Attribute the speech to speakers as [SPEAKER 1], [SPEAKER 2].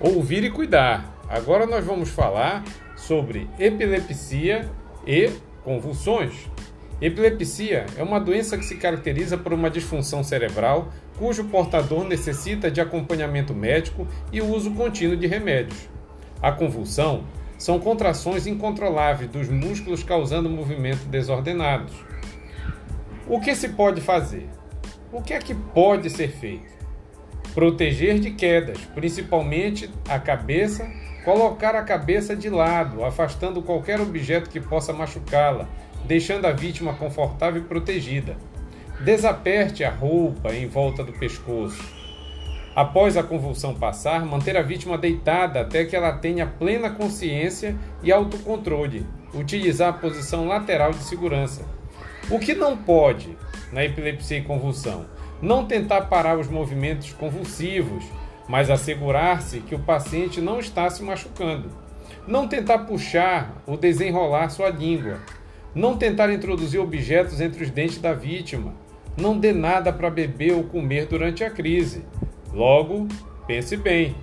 [SPEAKER 1] Ouvir e cuidar. Agora nós vamos falar sobre epilepsia e convulsões. Epilepsia é uma doença que se caracteriza por uma disfunção cerebral cujo portador necessita de acompanhamento médico e uso contínuo de remédios. A convulsão são contrações incontroláveis dos músculos causando movimentos desordenados. O que se pode fazer? O que é que pode ser feito? Proteger de quedas, principalmente a cabeça, colocar a cabeça de lado, afastando qualquer objeto que possa machucá-la, deixando a vítima confortável e protegida. Desaperte a roupa em volta do pescoço. Após a convulsão passar, manter a vítima deitada até que ela tenha plena consciência e autocontrole. Utilizar a posição lateral de segurança. O que não pode na epilepsia e convulsão? Não tentar parar os movimentos convulsivos, mas assegurar-se que o paciente não está se machucando. Não tentar puxar ou desenrolar sua língua. Não tentar introduzir objetos entre os dentes da vítima. Não dê nada para beber ou comer durante a crise. Logo, pense bem.